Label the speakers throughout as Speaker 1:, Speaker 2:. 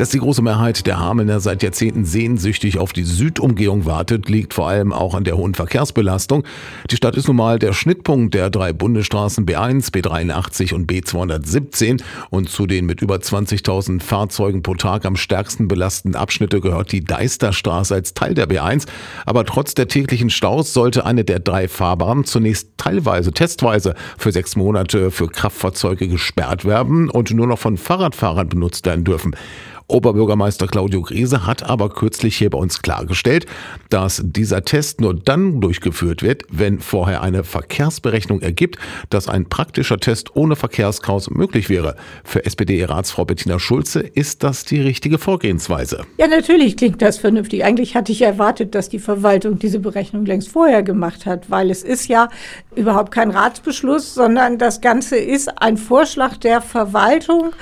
Speaker 1: Dass die große Mehrheit der Hamelner seit Jahrzehnten sehnsüchtig auf die Südumgehung wartet, liegt vor allem auch an der hohen Verkehrsbelastung. Die Stadt ist nun mal der Schnittpunkt der drei Bundesstraßen B1, B83 und B217 und zu den mit über 20.000 Fahrzeugen pro Tag am stärksten belasteten Abschnitte gehört die Deisterstraße als Teil der B1. Aber trotz der täglichen Staus sollte eine der drei Fahrbahnen zunächst teilweise, testweise für sechs Monate für Kraftfahrzeuge gesperrt werden und nur noch von Fahrradfahrern benutzt werden dürfen. Oberbürgermeister Claudio Griese hat aber kürzlich hier bei uns klargestellt, dass dieser Test nur dann durchgeführt wird, wenn vorher eine Verkehrsberechnung ergibt, dass ein praktischer Test ohne Verkehrschaos möglich wäre. Für SPD-Ratsfrau Bettina Schulze ist das die richtige Vorgehensweise.
Speaker 2: Ja, natürlich klingt das vernünftig. Eigentlich hatte ich erwartet, dass die Verwaltung diese Berechnung längst vorher gemacht hat, weil es ist ja überhaupt kein Ratsbeschluss, sondern das Ganze ist ein Vorschlag der Verwaltung.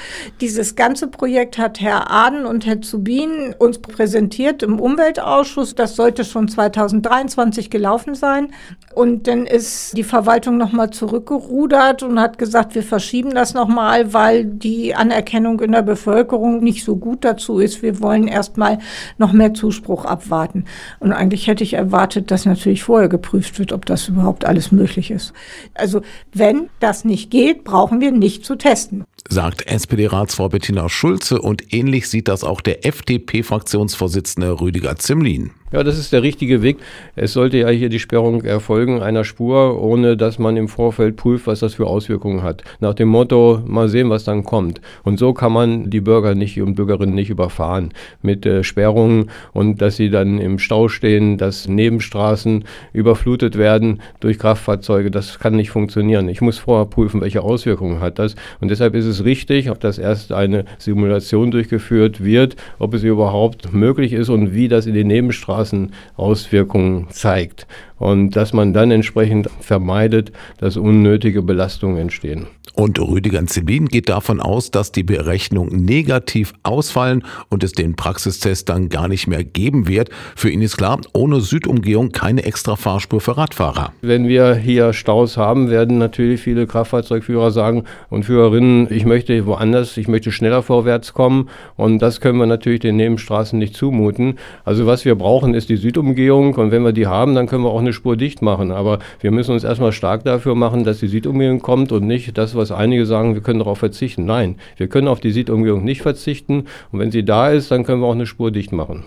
Speaker 2: Dieses ganze Projekt hat Herr Aden und Herr Zubin uns präsentiert im Umweltausschuss. Das sollte schon 2023 gelaufen sein. Und dann ist die Verwaltung nochmal zurückgerudert und hat gesagt, wir verschieben das nochmal, weil die Anerkennung in der Bevölkerung nicht so gut dazu ist. Wir wollen erstmal noch mehr Zuspruch abwarten. Und eigentlich hätte ich erwartet, dass natürlich vorher geprüft wird, ob das überhaupt alles möglich ist. Also wenn das nicht geht, brauchen wir nicht zu testen
Speaker 1: sagt SPD-Ratsfrau Bettina Schulze und ähnlich sieht das auch der FDP-Fraktionsvorsitzende Rüdiger Zimlin.
Speaker 3: Ja, das ist der richtige Weg. Es sollte ja hier die Sperrung erfolgen einer Spur, ohne dass man im Vorfeld prüft, was das für Auswirkungen hat. Nach dem Motto, mal sehen, was dann kommt. Und so kann man die Bürger nicht und Bürgerinnen nicht überfahren mit äh, Sperrungen und dass sie dann im Stau stehen, dass Nebenstraßen überflutet werden durch Kraftfahrzeuge. Das kann nicht funktionieren. Ich muss vorher prüfen, welche Auswirkungen hat das. Und deshalb ist es richtig, dass erst eine Simulation durchgeführt wird, ob es überhaupt möglich ist und wie das in den Nebenstraßen Straßenauswirkungen zeigt und dass man dann entsprechend vermeidet, dass unnötige Belastungen entstehen.
Speaker 1: Und Rüdiger Zibin geht davon aus, dass die Berechnungen negativ ausfallen und es den Praxistest dann gar nicht mehr geben wird. Für ihn ist klar, ohne Südumgehung keine extra Fahrspur für Radfahrer.
Speaker 3: Wenn wir hier Staus haben, werden natürlich viele Kraftfahrzeugführer sagen und Führerinnen, ich möchte woanders, ich möchte schneller vorwärts kommen und das können wir natürlich den Nebenstraßen nicht zumuten. Also was wir brauchen, ist die Südumgehung und wenn wir die haben, dann können wir auch eine Spur dicht machen. Aber wir müssen uns erstmal stark dafür machen, dass die Südumgehung kommt und nicht das, was einige sagen, wir können darauf verzichten. Nein, wir können auf die Südumgehung nicht verzichten. Und wenn sie da ist, dann können wir auch eine Spur dicht machen.